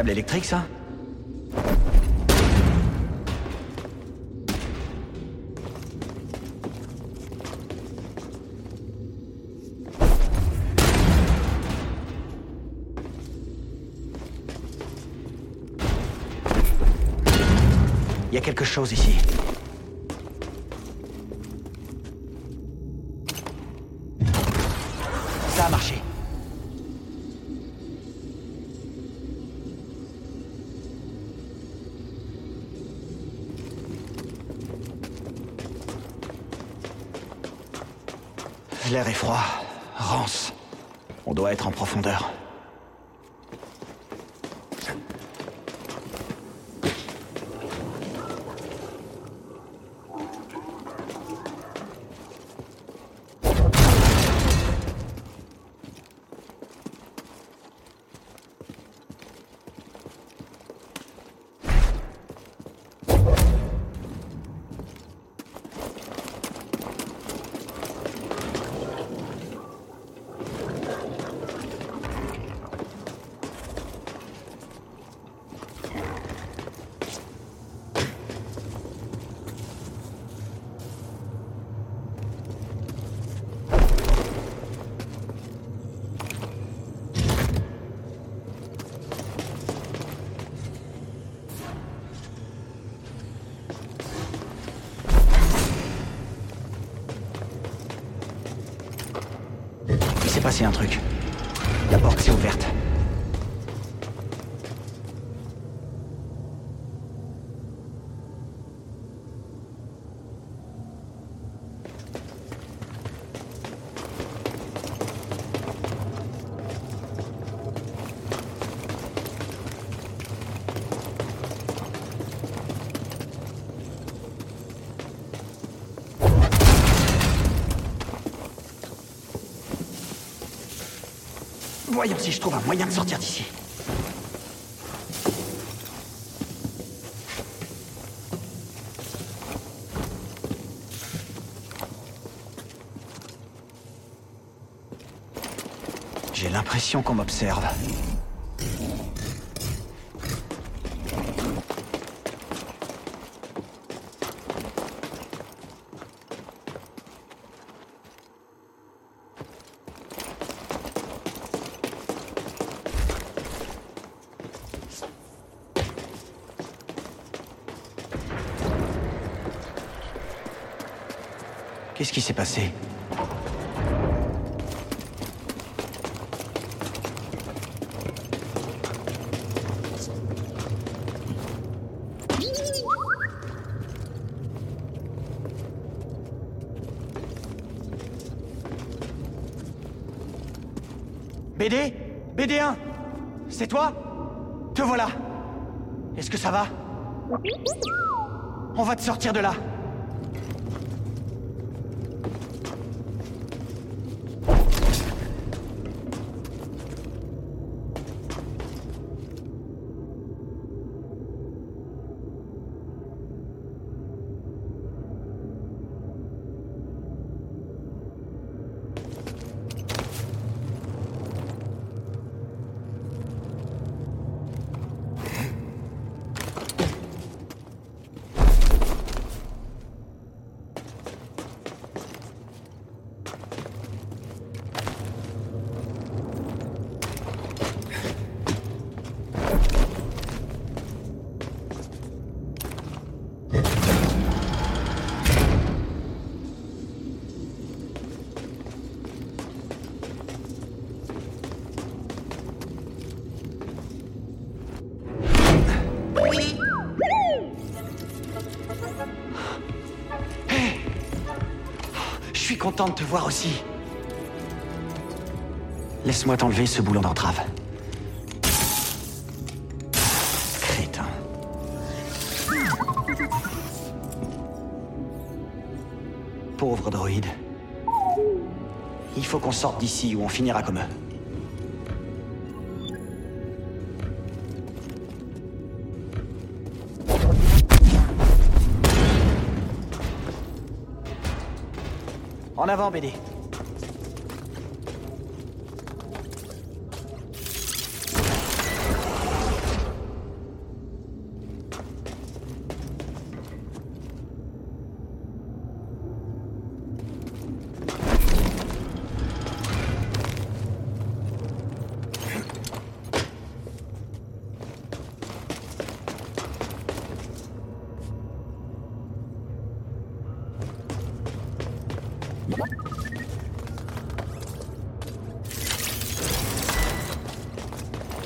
câble électrique, ça Il y a quelque chose ici. L'air est froid, rance. On doit être en profondeur. Un truc. La porte s'est ouverte. Voyons si je trouve un moyen de sortir d'ici. J'ai l'impression qu'on m'observe. Qu'est-ce qui s'est passé BD BD1 C'est toi Te voilà. Est-ce que ça va? On va te sortir de là de te voir aussi. Laisse-moi t'enlever ce boulon d'entrave. Crétin. Pauvre droïde. Il faut qu'on sorte d'ici ou on finira comme eux. En avant, BD.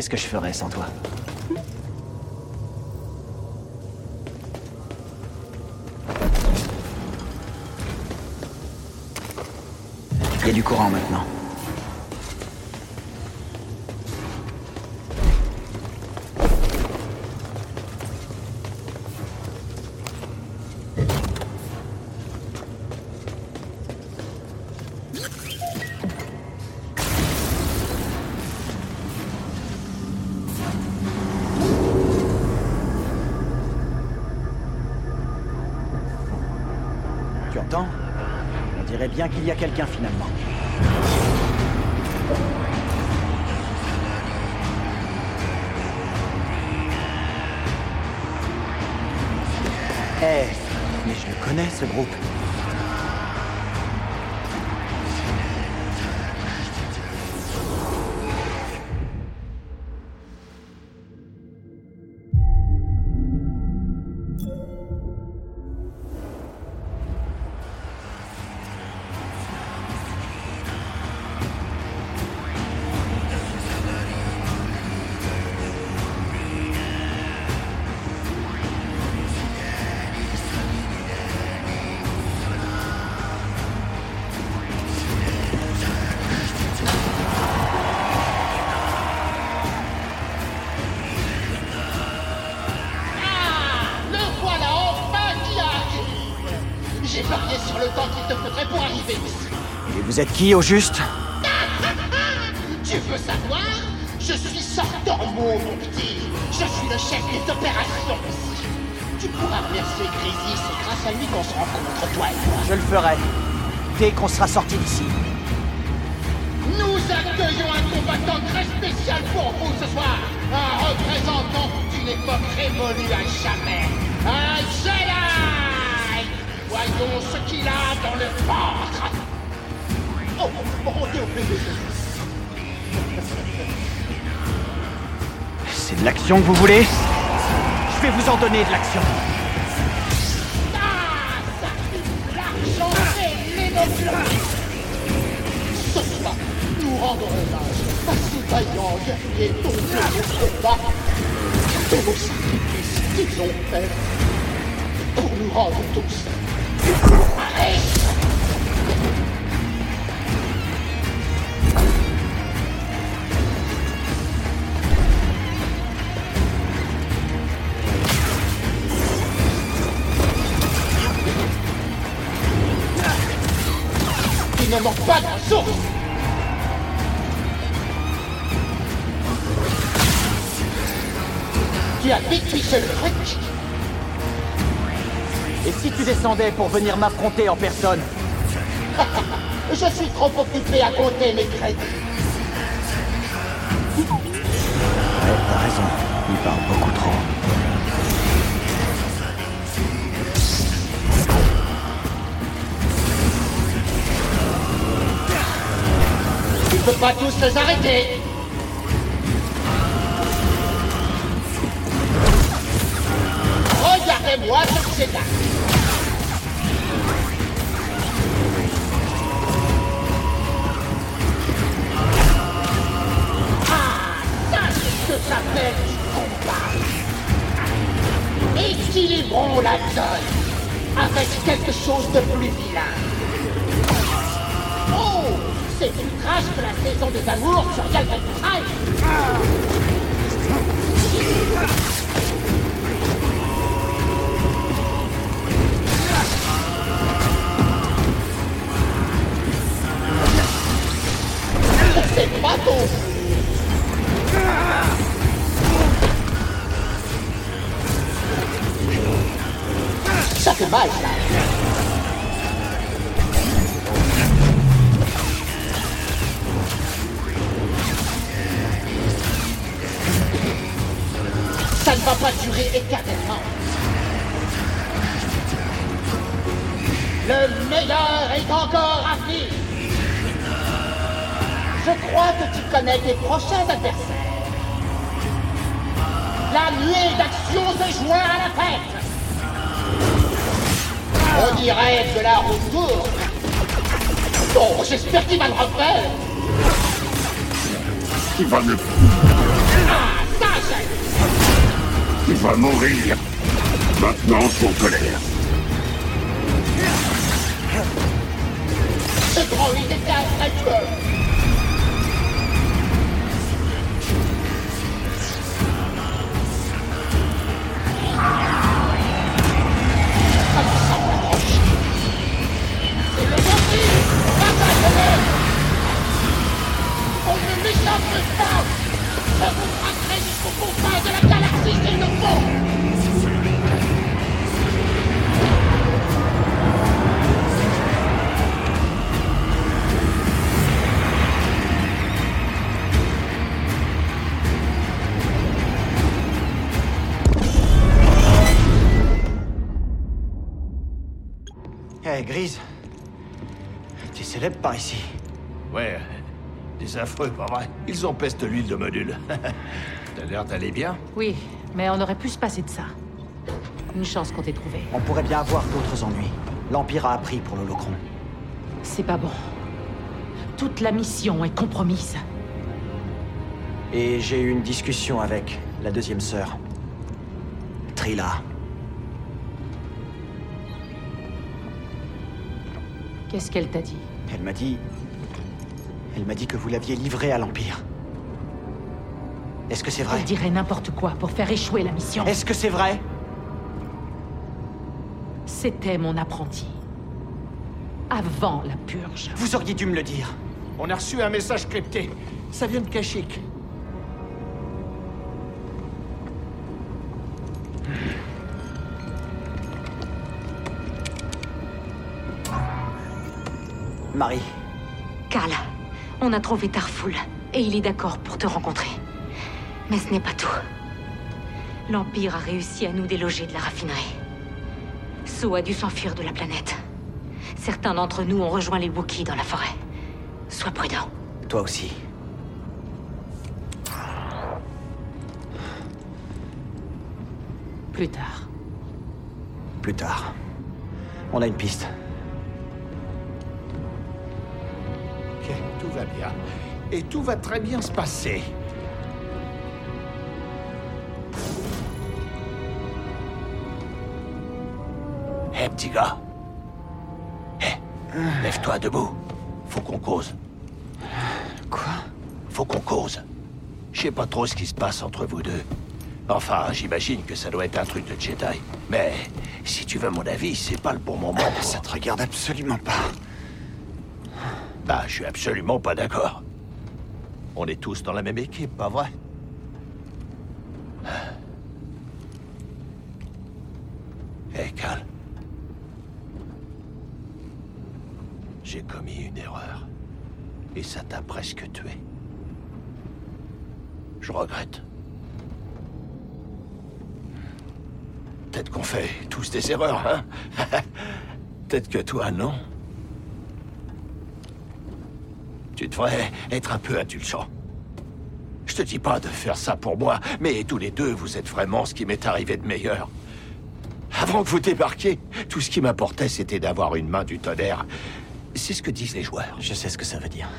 Qu'est-ce que je ferais sans toi? Il y a du courant maintenant. On dirait bien qu'il y a quelqu'un finalement. Eh, mais je le connais ce groupe. Vous êtes qui au juste Tu veux savoir Je suis Sortormo, mon petit. Je suis le chef des opérations ici. Tu pourras remercier Grisy, c'est grâce à lui qu'on se rencontre, toi et moi. Je le ferai. Dès qu'on sera sorti d'ici. Nous accueillons un combattant très spécial pour vous ce soir. Un représentant d'une époque révolue à jamais. Un Jedi Voyons ce qu'il a dans le ventre. Oh, oh. C'est de l'action que vous voulez Je vais vous en donner de l'action. Ah, et nous rendons hommage à ces vaillants guerriers tombés au combat. Tous vos sacrifices qu'ils ont faits pour nous rendre tous. Ne manque pas d'un source Tu le truc Et si tu descendais pour venir m'affronter en personne? Je suis trop occupé à compter mes crédits. T'as raison. Il parle beaucoup trop. Tu peux pas tous les arrêter. Regardez-moi ce Jedi Ah, ça c'est ce que s'appelle du combat Équilibrons la donne avec quelque chose de plus vilain. Oh C'est plus trash que la saison des amours sur Galvan C'est pas ton Ça fait mal, pas durer éternellement. Le meilleur est encore à venir. Je crois que tu connais tes prochains adversaires. La nuée d'action se joint à la fête. On dirait que la roue tourne. Oh, j'espère qu'il va le refaire Tu vas me... Ah, ça, vas mourir. Maintenant, son colère. Ce droïde était un Grise. Tu es célèbre par ici. Ouais, des affreux, pas vrai Ils empestent l'huile de module. T'as l'air d'aller bien Oui, mais on aurait pu se passer de ça. Une chance qu'on t'ait trouvé. On pourrait bien avoir d'autres ennuis. L'Empire a appris pour l'holocron. C'est pas bon. Toute la mission est compromise. Et j'ai eu une discussion avec la deuxième sœur. Trilla. Qu'est-ce qu'elle t'a dit Elle m'a dit... Elle m'a dit que vous l'aviez livré à l'Empire. Est-ce que c'est vrai Elle dirait n'importe quoi pour faire échouer la mission. Est-ce que c'est vrai C'était mon apprenti. Avant la purge. Vous auriez dû me le dire. On a reçu un message crypté. Ça vient de Kashyyyk. Marie, Karl, on a trouvé Tarful et il est d'accord pour te rencontrer. Mais ce n'est pas tout. L'Empire a réussi à nous déloger de la raffinerie. So a dû s'enfuir de la planète. Certains d'entre nous ont rejoint les Wookiees dans la forêt. Sois prudent. toi aussi. Plus tard. Plus tard. On a une piste. Tout va bien. Et tout va très bien se passer. Hé, petit gars. Hé, lève-toi debout. Faut qu'on cause. Quoi? Faut qu'on cause. Je sais pas trop ce qui se passe entre vous deux. Enfin, j'imagine que ça doit être un truc de Jedi. Mais si tu veux mon avis, c'est pas le bon moment. pour- Ça te regarde absolument pas. Bah, je suis absolument pas d'accord. On est tous dans la même équipe, pas vrai? Hé, Cal. J'ai commis une erreur. Et ça t'a presque tué. Je regrette. Peut-être qu'on fait tous des erreurs, hein? Peut-être que toi, non. Tu devrais être un peu indulgent. Je te dis pas de faire ça pour moi, mais tous les deux, vous êtes vraiment ce qui m'est arrivé de meilleur. Avant que vous débarquiez, tout ce qui m'importait, c'était d'avoir une main du tonnerre. C'est ce que disent les joueurs. Je sais ce que ça veut dire.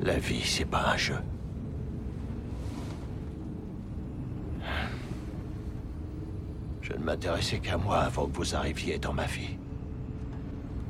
La vie, c'est pas un jeu. Je ne m'intéressais qu'à moi avant que vous arriviez dans ma vie.